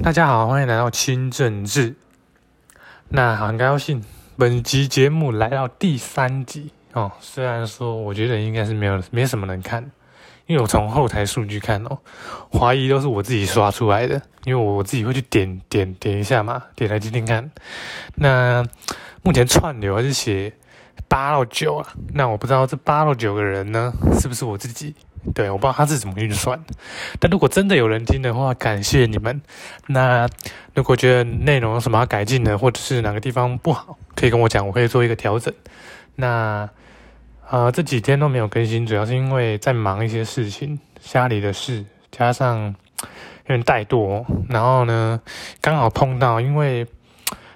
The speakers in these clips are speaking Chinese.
大家好，欢迎来到清政治。那很高兴，本集节目来到第三集哦。虽然说我觉得应该是没有没什么人看，因为我从后台数据看哦，怀疑都是我自己刷出来的，因为我我自己会去点点点一下嘛，点来听听看。那目前串流还是写八到九啊，那我不知道这八到九个人呢，是不是我自己？对，我不知道他是怎么运算的，但如果真的有人听的话，感谢你们。那如果觉得内容有什么要改进的，或者是哪个地方不好，可以跟我讲，我可以做一个调整。那啊，这几天都没有更新，主要是因为在忙一些事情，家里的事，加上有点怠惰，然后呢，刚好碰到，因为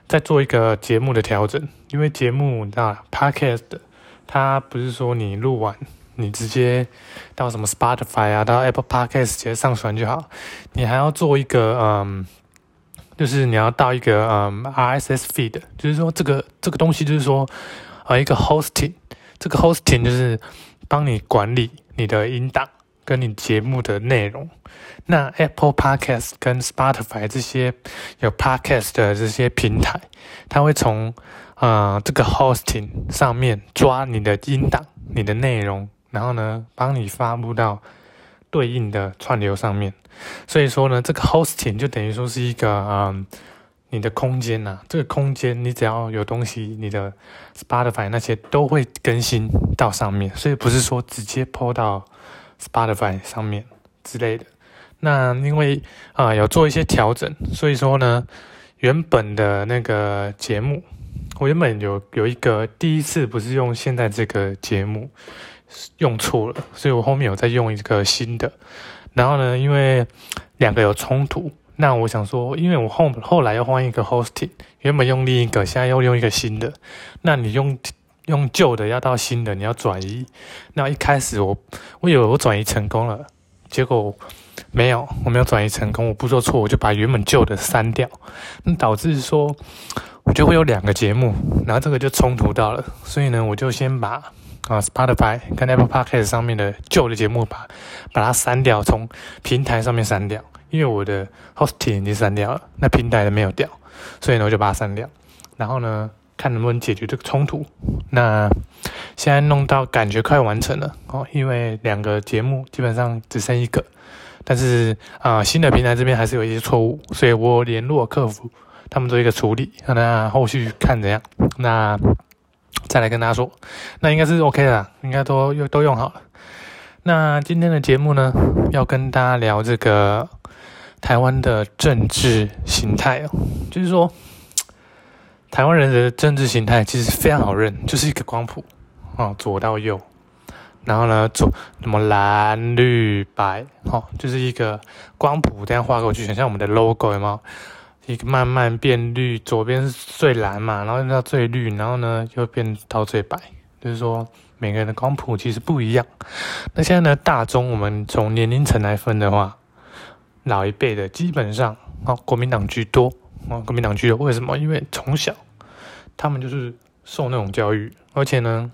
在做一个节目的调整，因为节目啊，podcast，它不是说你录完。你直接到什么 Spotify 啊，到 Apple Podcast 直接上传就好。你还要做一个，嗯，就是你要到一个，嗯，RSS feed，就是说这个这个东西就是说，呃，一个 hosting，这个 hosting 就是帮你管理你的音档跟你节目的内容。那 Apple Podcast 跟 Spotify 这些有 Podcast 的这些平台，它会从，呃，这个 hosting 上面抓你的音档、你的内容。然后呢，帮你发布到对应的串流上面。所以说呢，这个 hosting 就等于说是一个嗯，你的空间呐。这个空间你只要有东西，你的 Spotify 那些都会更新到上面。所以不是说直接抛到 Spotify 上面之类的。那因为啊有做一些调整，所以说呢，原本的那个节目，我原本有有一个第一次不是用现在这个节目。用错了，所以我后面有再用一个新的。然后呢，因为两个有冲突，那我想说，因为我后后来要换一个 hosting，原本用另一个，现在又用一个新的。那你用用旧的要到新的，你要转移。那一开始我我以为我转移成功了，结果没有，我没有转移成功。我不做错，我就把原本旧的删掉，那导致说我就会有两个节目，然后这个就冲突到了。所以呢，我就先把。啊，Spotify 跟 Apple Podcast 上面的旧的节目把把它删掉，从平台上面删掉，因为我的 hosting 已经删掉了，那平台的没有掉，所以呢我就把它删掉，然后呢看能不能解决这个冲突。那现在弄到感觉快完成了哦，因为两个节目基本上只剩一个，但是啊新的平台这边还是有一些错误，所以我联络客服，他们做一个处理，那后续看怎样。那。再来跟大家说，那应该是 OK 的，应该都用都用好了。那今天的节目呢，要跟大家聊这个台湾的政治形态哦，就是说台湾人的政治形态其实非常好认，就是一个光谱哦，左到右，然后呢左什么蓝绿白，哦，就是一个光谱这样画过去，很像我们的 logo 有没有？一个慢慢变绿，左边是最蓝嘛，然后到最绿，然后呢又变到最白，就是说每个人的光谱其实不一样。那现在呢，大中我们从年龄层来分的话，老一辈的基本上哦，国民党居多哦，国民党居多。为什么？因为从小他们就是受那种教育，而且呢，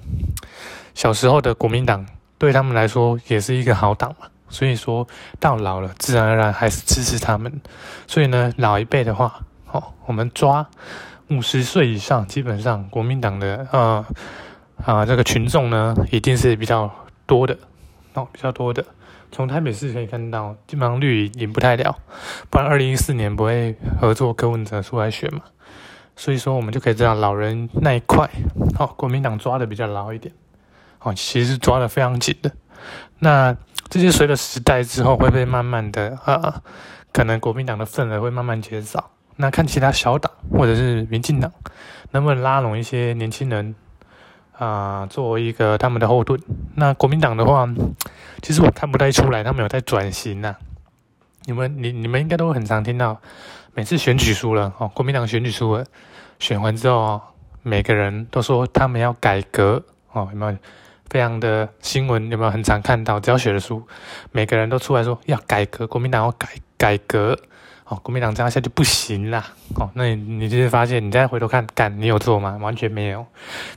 小时候的国民党对他们来说也是一个好党嘛。所以说到老了，自然而然还是支持他们。所以呢，老一辈的话，哦，我们抓五十岁以上，基本上国民党的呃啊这个群众呢，一定是比较多的哦，比较多的。从台北市可以看到，基本上绿赢不太了，不然二零一四年不会合作柯文哲出来选嘛。所以说，我们就可以知道老人那一块，哦，国民党抓的比较牢一点，哦，其实抓的非常紧的。那这些随着时代之后会被慢慢的啊，可能国民党的份额会慢慢减少。那看其他小党或者是民进党能不能拉拢一些年轻人啊，作为一个他们的后盾。那国民党的话，其实我看不太出来他们有在转型呐。你们你你们应该都很常听到，每次选举输了哦，国民党选举输了，选完之后，每个人都说他们要改革哦，有没有？非常的新闻有没有很常看到？只要写的书，每个人都出来说要改革，国民党要改改革，哦，国民党这样下去不行啦，哦，那你你就是发现，你再回头看，干你有做吗？完全没有，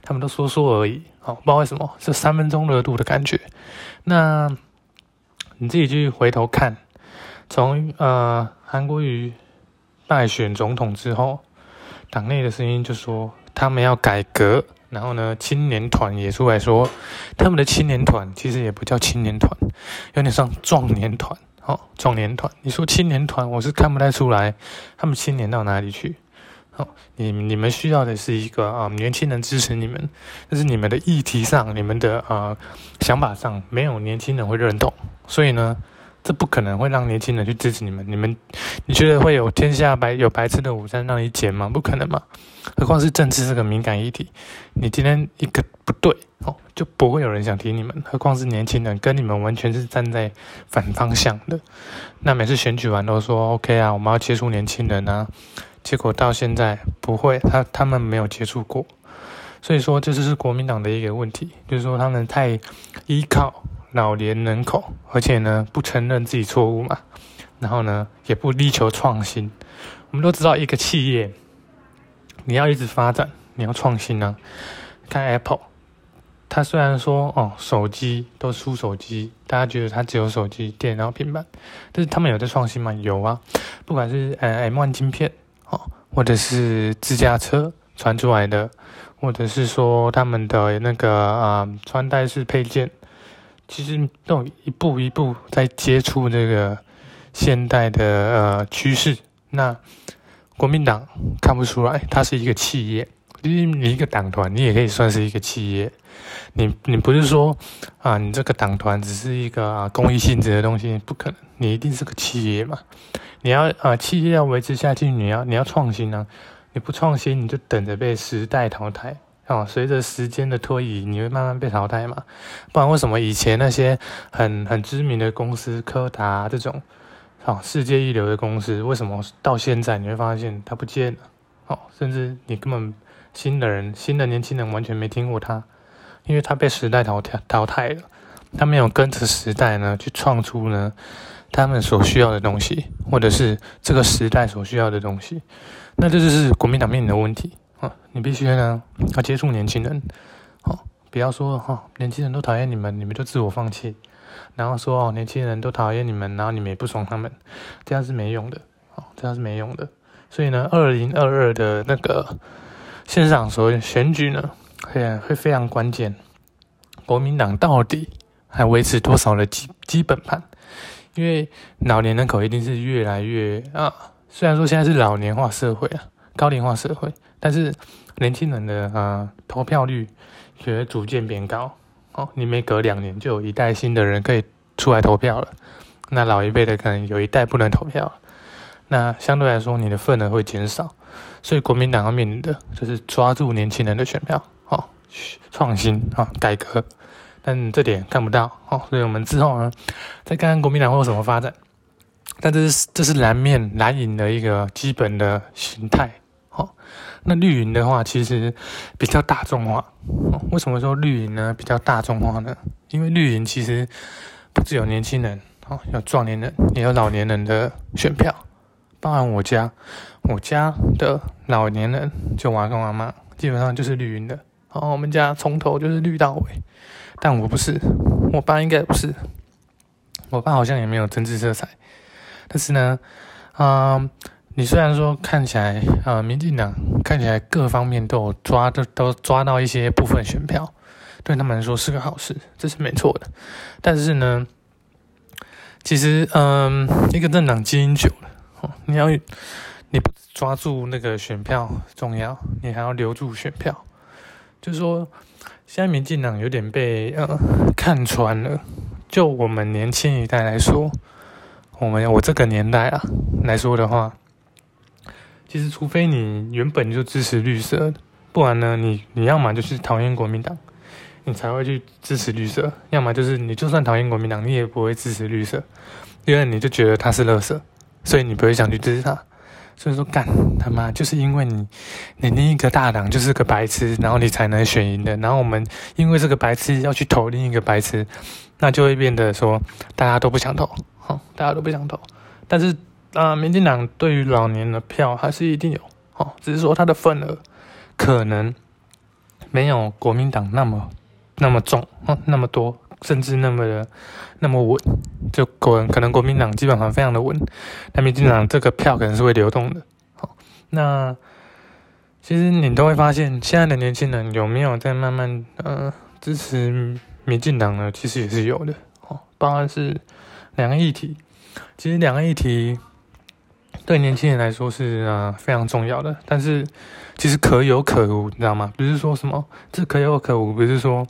他们都说说而已，哦，不知道为什么，是三分钟热度的感觉。那你自己去回头看，从呃韩国瑜败选总统之后，党内的声音就说他们要改革。然后呢，青年团也出来说，他们的青年团其实也不叫青年团，有点像壮年团。哦，壮年团，你说青年团，我是看不太出来，他们青年到哪里去？好，你你们需要的是一个啊，年轻人支持你们，但是你们的议题上，你们的啊想法上，没有年轻人会认同，所以呢。这不可能会让年轻人去支持你们，你们你觉得会有天下白有白吃的午餐让你捡吗？不可能嘛！何况是政治这个敏感议题，你今天一个不对哦，就不会有人想提你们。何况是年轻人，跟你们完全是站在反方向的。那每次选举完都说 OK 啊，我们要接触年轻人啊，结果到现在不会，他他们没有接触过，所以说这就是国民党的一个问题，就是说他们太依靠。老年人口，而且呢不承认自己错误嘛，然后呢也不力求创新。我们都知道，一个企业你要一直发展，你要创新呢。看 Apple，它虽然说哦手机都出手机，大家觉得它只有手机、电脑、平板，但是他们有在创新吗？有啊，不管是呃 M1 晶片哦，或者是自驾车传出来的，或者是说他们的那个啊穿戴式配件。其实都一步一步在接触这个现代的呃趋势。那国民党看不出来，它是一个企业。因为你一个党团，你也可以算是一个企业。你你不是说啊，你这个党团只是一个啊公益性质的东西，不可能。你一定是个企业嘛。你要啊，企业要维持下去，你要你要创新啊。你不创新，你就等着被时代淘汰。哦，随着时间的推移，你会慢慢被淘汰嘛？不然为什么以前那些很很知名的公司，柯达这种，哦，世界一流的公司，为什么到现在你会发现它不见了？哦，甚至你根本新的人、新的年轻人完全没听过它，因为它被时代淘汰淘汰了，它没有跟着时代呢去创出呢他们所需要的东西，或者是这个时代所需要的东西，那这就是国民党面临的问题。啊，你必须呢要接触年轻人，好，不要说哈，年轻人都讨厌你们，你们就自我放弃，然后说哦，年轻人都讨厌你们，然后你们也不爽他们，这样是没用的，好，这样是没用的。所以呢，二零二二的那个线上所谓选举呢，会会非常关键，国民党到底还维持多少的基基本盘？因为老年人口一定是越来越啊，虽然说现在是老年化社会啊，高龄化社会。但是年轻人的啊投票率却逐渐变高。哦，你每隔两年就有一代新的人可以出来投票了，那老一辈的可能有一代不能投票，那相对来说你的份额会减少，所以国民党要面临的就是抓住年轻人的选票哦，创新啊改革，但这点看不到哦，所以我们之后呢再看看国民党会有什么发展，但这是这是蓝面蓝营的一个基本的形态。那绿营的话其实比较大众化。为什么说绿营呢？比较大众化呢？因为绿营其实不只有年轻人，哦，有壮年人，也有老年人的选票。包含我家，我家的老年人就我阿公阿妈，基本上就是绿营的。哦，我们家从头就是绿到尾。但我不是，我爸应该不是，我爸好像也没有政治色彩。但是呢，嗯。你虽然说看起来，呃，民进党看起来各方面都有抓，都都抓到一些部分选票，对他们来说是个好事，这是没错的。但是呢，其实，嗯，一个政党经营久了，哦，你要你不抓住那个选票重要，你还要留住选票。就是说，现在民进党有点被呃看穿了。就我们年轻一代来说，我们我这个年代啊来说的话。其实，除非你原本就支持绿色，不然呢，你你要么就是讨厌国民党，你才会去支持绿色；要么就是你就算讨厌国民党，你也不会支持绿色，因为你就觉得他是垃圾，所以你不会想去支持他。所以说，干他妈就是因为你，你另一个大党就是个白痴，然后你才能选赢的。然后我们因为这个白痴要去投另一个白痴，那就会变得说大家都不想投，好，大家都不想投，但是。啊，民进党对于老年的票还是一定有，哦，只是说它的份额可能没有国民党那么那么重，哦，那么多，甚至那么的那么稳，就国可能国民党基本上非常的稳，但民进党这个票可能是会流动的，那其实你都会发现，现在的年轻人有没有在慢慢呃支持民进党呢？其实也是有的哦。当然是两个议题，其实两个议题对年轻人来说是啊非常重要的，但是其实可有可无，你知道吗？不是说什么这可有可无，不是说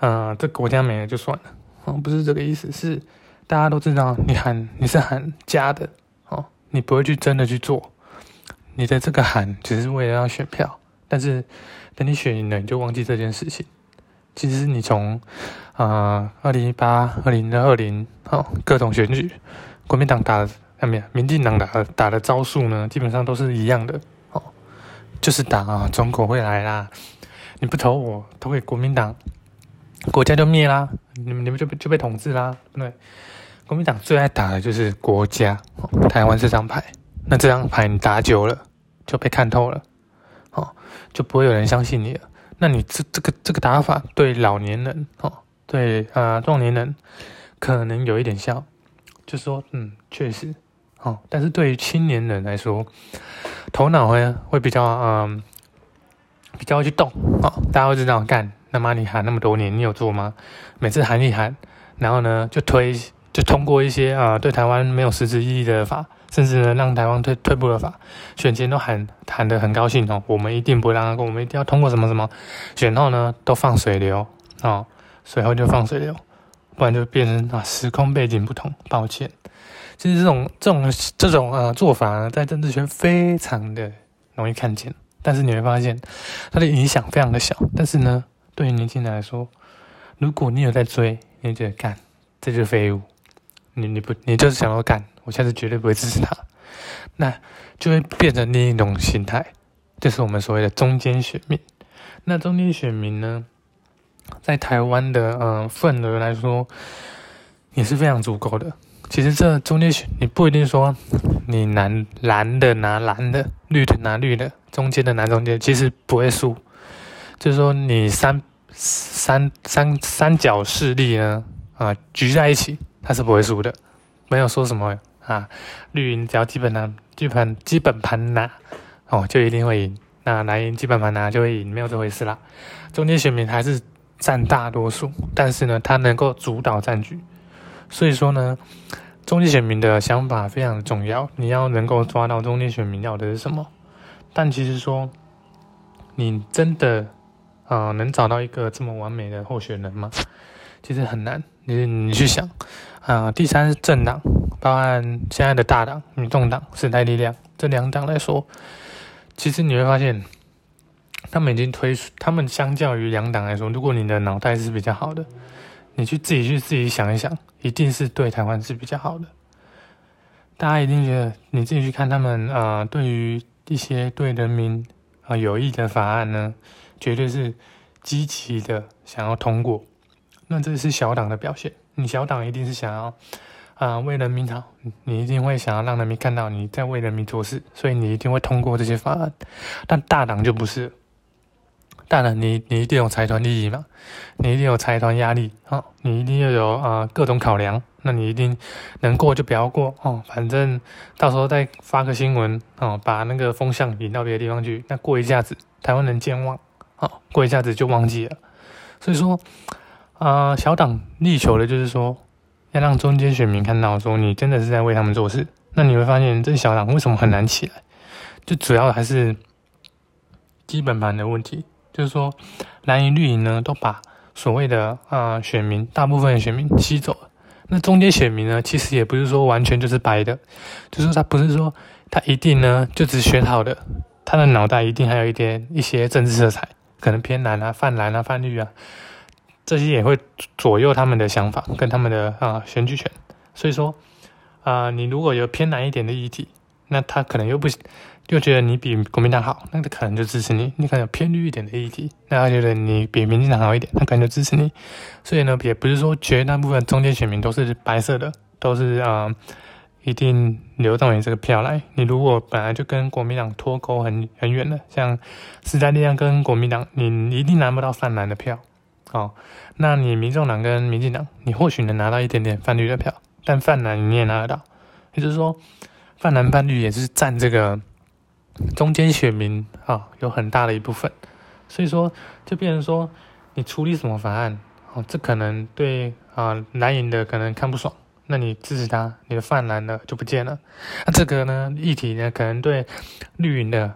呃这国家没了就算了哦，不是这个意思，是大家都知道你喊你是喊假的哦，你不会去真的去做。你的这个喊只是为了要选票，但是等你选赢了，你就忘记这件事情。其实你从啊二零一八、二零二零哦各种选举，国民党打的没有，民进党打打的招数呢，基本上都是一样的。哦，就是打啊中国会来啦，你不投我，投给国民党，国家就灭啦，你们你们就被就被统治啦，对，国民党最爱打的就是国家，哦台湾这张牌，那这张牌你打久了。就被看透了，哦，就不会有人相信你了。那你这这个这个打法对老年人，哦，对啊壮年人可能有一点效，就说嗯确实，哦，但是对于青年人来说，头脑会会比较嗯比较会去动，哦，大家会知道干，那么你喊那么多年，你有做吗？每次喊一喊，然后呢就推就通过一些啊对台湾没有实质意义的法。甚至呢，让台湾退退步的法，选前都喊喊得很高兴哦，我们一定不会让他过，我们一定要通过什么什么，选后呢都放水流哦，随后就放水流，不然就变成啊时空背景不同，抱歉。其实这种这种这种呃做法呢，在政治圈非常的容易看见，但是你会发现它的影响非常的小。但是呢，对于年轻人来说，如果你有在追，你觉得干这就是废物，你你不你就是想要干。我下次绝对不会支持他，那就会变成另一种心态，就是我们所谓的中间选民。那中间选民呢，在台湾的嗯份额来说，也是非常足够的。其实这中间选，你不一定说你蓝蓝的拿蓝的，绿的拿绿的，中间的拿中间，其实不会输。就是说你三三三三角势力呢啊局在一起，它是不会输的，没有说什么。啊，绿营只要基本拿基本基本盘拿哦，就一定会赢。那蓝营基本盘拿就会赢，没有这回事啦。中间选民还是占大多数，但是呢，他能够主导战局。所以说呢，中间选民的想法非常重要。你要能够抓到中间选民要的是什么？但其实说，你真的啊，能找到一个这么完美的候选人吗？其实很难。你你去想啊，第三是政党。包含现在的大党、民众党、时代力量这两党来说，其实你会发现，他们已经推出，他们相较于两党来说，如果你的脑袋是比较好的，你去自己去自己想一想，一定是对台湾是比较好的。大家一定觉得，你自己去看他们啊，对于一些对人民啊有益的法案呢，绝对是积极的想要通过。那这是小党的表现，你小党一定是想要。啊，为人民好，你一定会想要让人民看到你在为人民做事，所以你一定会通过这些法案。但大党就不是，大党你你一定有财团利益嘛，你一定有财团压力啊，你一定要有啊各种考量，那你一定能过就不要过哦，反正到时候再发个新闻哦，把那个风向引到别的地方去，那过一下子台湾人健忘，好过一下子就忘记了。所以说啊，小党力求的就是说。要让中间选民看到，说你真的是在为他们做事，那你会发现这小党为什么很难起来？就主要还是基本盘的问题，就是说蓝营绿营呢都把所谓的啊选民大部分选民吸走了，那中间选民呢其实也不是说完全就是白的，就是他不是说他一定呢就只选好的，他的脑袋一定还有一点一些政治色彩，可能偏蓝啊、泛蓝啊、泛绿啊。这些也会左右他们的想法跟他们的啊选举权，所以说啊，你如果有偏蓝一点的议题，那他可能又不又觉得你比国民党好，那他可能就支持你；你可能偏绿一点的议题，那他觉得你比民进党好一点，他可能就支持你。所以呢，也不是说绝大部分中间选民都是白色的，都是啊一定流动你这个票来。你如果本来就跟国民党脱钩很很远的，像时代力量跟国民党，你一定拿不到泛蓝的票。哦，那你民众党跟民进党，你或许能拿到一点点泛绿的票，但泛蓝你也拿得到，也就是说，泛蓝泛绿也是占这个中间选民啊有很大的一部分，所以说就变成说你处理什么法案，哦，这可能对啊蓝营的可能看不爽，那你支持他，你的泛蓝的就不见了。那这个呢议题呢可能对绿营的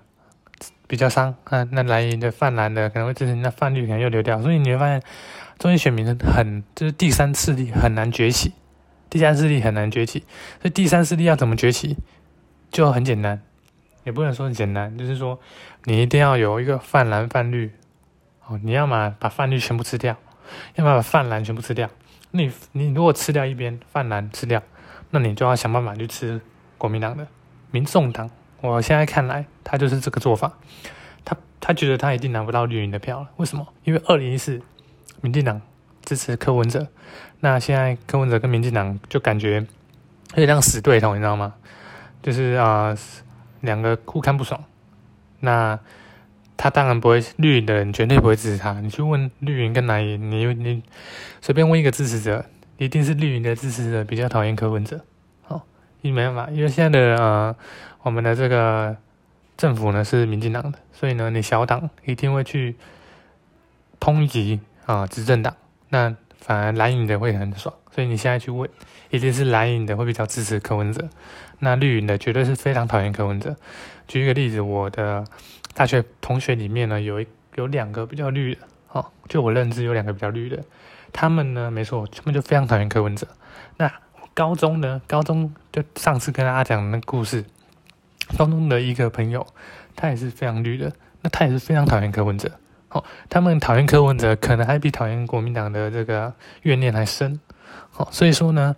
比较伤啊，那蓝营的泛蓝的可能会支持，那泛绿可能又流掉，所以你会发现中间选民很就是第三次力很难崛起，第三势力很难崛起，所以第三势力要怎么崛起？就很简单，也不能说很简单，就是说你一定要有一个泛蓝泛绿，哦，你要么把泛绿全部吃掉，要么把泛蓝全部吃掉。你你如果吃掉一边泛蓝吃掉，那你就要想办法去吃国民党的民众党。我现在看来，他就是这个做法，他他觉得他一定拿不到绿营的票了。为什么？因为二零一四民进党支持柯文哲，那现在柯文哲跟民进党就感觉有点像死对头，你知道吗？就是啊，两个互看不爽，那他当然不会绿营的人绝对不会支持他。你去问绿营跟蓝营，你你随便问一个支持者，一定是绿营的支持者比较讨厌柯文哲。好，因没办法，因为现在的呃我们的这个政府呢是民进党的，所以呢你小党一定会去抨击啊执政党，那反而蓝营的会很爽。所以你现在去问，一定是蓝营的会比较支持柯文哲。那绿营的绝对是非常讨厌柯文哲。举一个例子，我的大学同学里面呢，有一有两个比较绿的，哦，就我认知有两个比较绿的，他们呢，没错，他们就非常讨厌柯文哲。那高中呢，高中就上次跟大家讲那故事，高中的一个朋友，他也是非常绿的，那他也是非常讨厌柯文哲。哦，他们讨厌柯文哲，可能还比讨厌国民党的这个怨念还深。哦，所以说呢，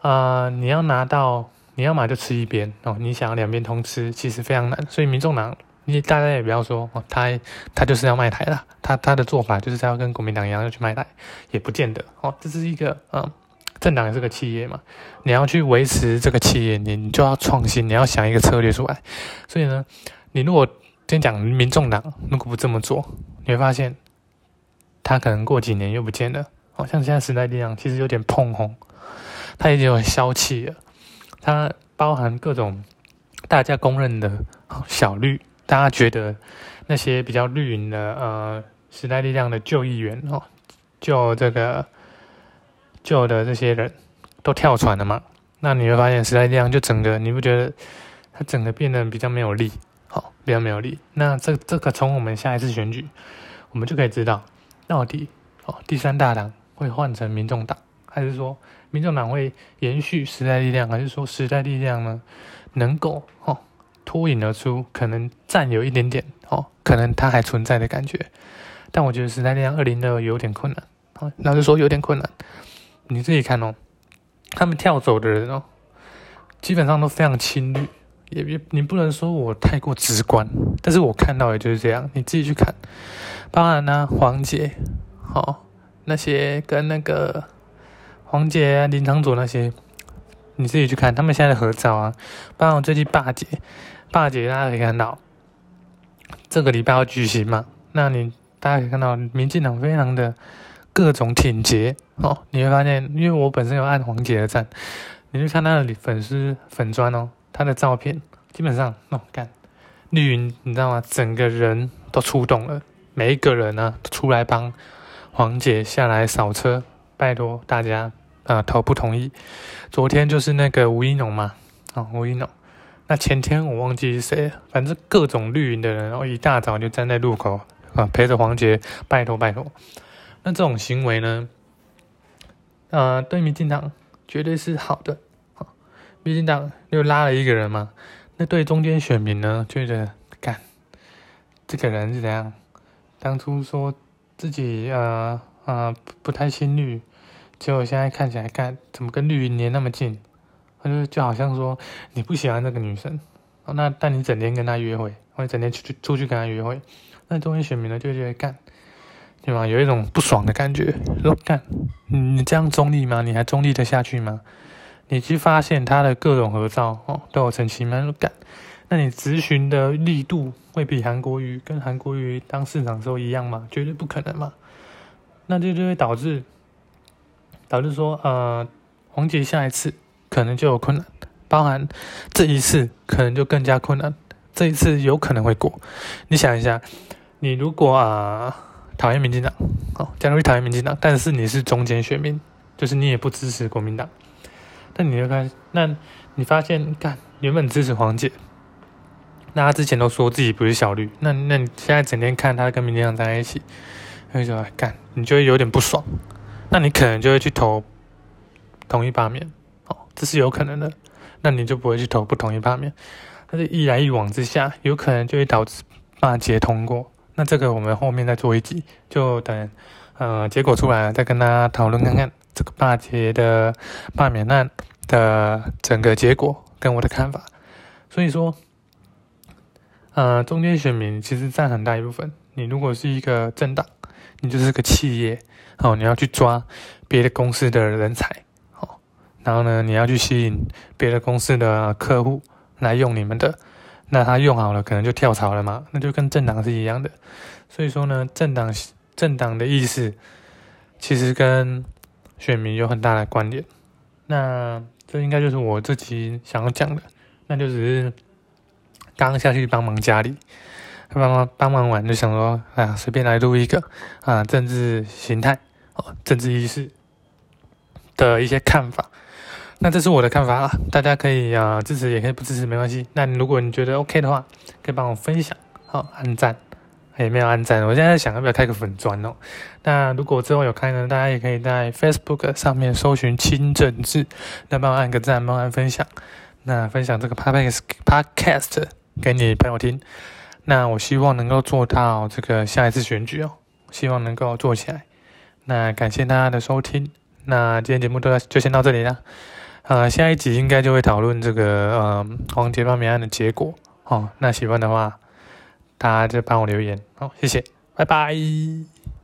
啊，你要拿到。你要么就吃一边哦，你想要两边通吃，其实非常难。所以民众党，你大家也不要说哦，他他就是要卖台了，他他的做法就是他要跟国民党一样要去卖台，也不见得哦。这是一个嗯，政党也是个企业嘛，你要去维持这个企业，你你就要创新，你要想一个策略出来。所以呢，你如果先讲民众党如果不这么做，你会发现他可能过几年又不见了。好像现在时代力量其实有点碰红，他已经有消气了。它包含各种大家公认的小绿，大家觉得那些比较绿营的呃时代力量的旧议员哦，旧这个旧的这些人都跳船了嘛？那你会发现时代力量就整个你不觉得它整个变得比较没有力，好，比较没有力。那这这个从我们下一次选举，我们就可以知道到底哦第三大党会换成民众党，还是说？民众党会延续时代力量，还是说时代力量呢能够哦脱颖而出，可能占有一点点哦，可能它还存在的感觉。但我觉得时代力量二零二有点困难，哦，老实说有点困难。你自己看哦，他们跳走的人哦，基本上都非常亲绿，也也你不能说我太过直观，但是我看到的就是这样。你自己去看，当然呢，黄姐，哦，那些跟那个。黄姐啊，林长佐那些，你自己去看他们现在的合照啊。包括最近霸姐，霸姐大家可以看到，这个礼拜要举行嘛？那你大家可以看到，民进党非常的各种挺洁哦。你会发现，因为我本身有按黄姐的赞，你去看他的粉丝粉砖哦，他的照片基本上哦，看绿云，你知道吗？整个人都出动了，每一个人呢都出来帮黄姐下来扫车，拜托大家。啊，投不同意。昨天就是那个吴一农嘛，啊，吴一农。那前天我忘记是谁，反正各种绿营的人，然后一大早就站在路口啊，陪着黄杰，拜托拜托。那这种行为呢，呃，对民进党绝对是好的。啊，民进党又拉了一个人嘛，那对中间选民呢，就觉得干这个人是怎样？当初说自己呃呃不太心绿。结果现在看起来，干怎么跟绿云连那么近？他就就好像说你不喜欢这个女生，那但你整天跟她约会，或者整天出去出去跟她约会，那中间选民呢就觉得干，对吧？有一种不爽的感觉，说干，你这样中立吗？你还中立的下去吗？你去发现他的各种合照哦，都有澄清吗？说干，那你咨询的力度会比韩国瑜跟韩国瑜当市长时候一样吗？绝对不可能嘛！那这就会导致。导致说，呃，黄杰下一次可能就有困难，包含这一次可能就更加困难。这一次有可能会过。你想一下，你如果啊讨厌民进党，哦，假如讨厌民进党，但是你是中间选民，就是你也不支持国民党，那你就看，那你发现，干原本支持黄姐，那他之前都说自己不是小绿，那那你现在整天看他跟民进党在一起，那就干，你就会有点不爽，那你可能就会去投同意罢免，哦，这是有可能的。那你就不会去投不同意罢免，但是一来一往之下，有可能就会导致罢结通过。那这个我们后面再做一集，就等呃结果出来了再跟大家讨论看看这个罢结的罢免案的整个结果跟我的看法。所以说，呃，中间选民其实占很大一部分。你如果是一个政党，你就是个企业，哦，你要去抓别的公司的人才。哦然后呢，你要去吸引别的公司的客户来用你们的，那他用好了，可能就跳槽了嘛，那就跟政党是一样的。所以说呢，政党政党的意思其实跟选民有很大的关联。那这应该就是我这期想要讲的，那就只是刚下去帮忙家里，帮忙帮忙完就想说，哎呀，随便来录一个啊，政治形态哦，政治意识的一些看法。那这是我的看法啊，大家可以啊支持，也可以不支持，没关系。那如果你觉得 OK 的话，可以帮我分享，好按赞，也没有按赞。我现在想要不要开个粉砖哦？那如果之后有开呢，大家也可以在 Facebook 上面搜寻清政治，那帮我按个赞，帮我按分享。那分享这个 Podcast Podcast 给你朋友听。那我希望能够做到这个下一次选举哦，希望能够做起来。那感谢大家的收听，那今天节目都就先到这里了。呃，下一集应该就会讨论这个呃黄杰发明案的结果哦。那喜欢的话，大家就帮我留言好，谢谢，拜拜。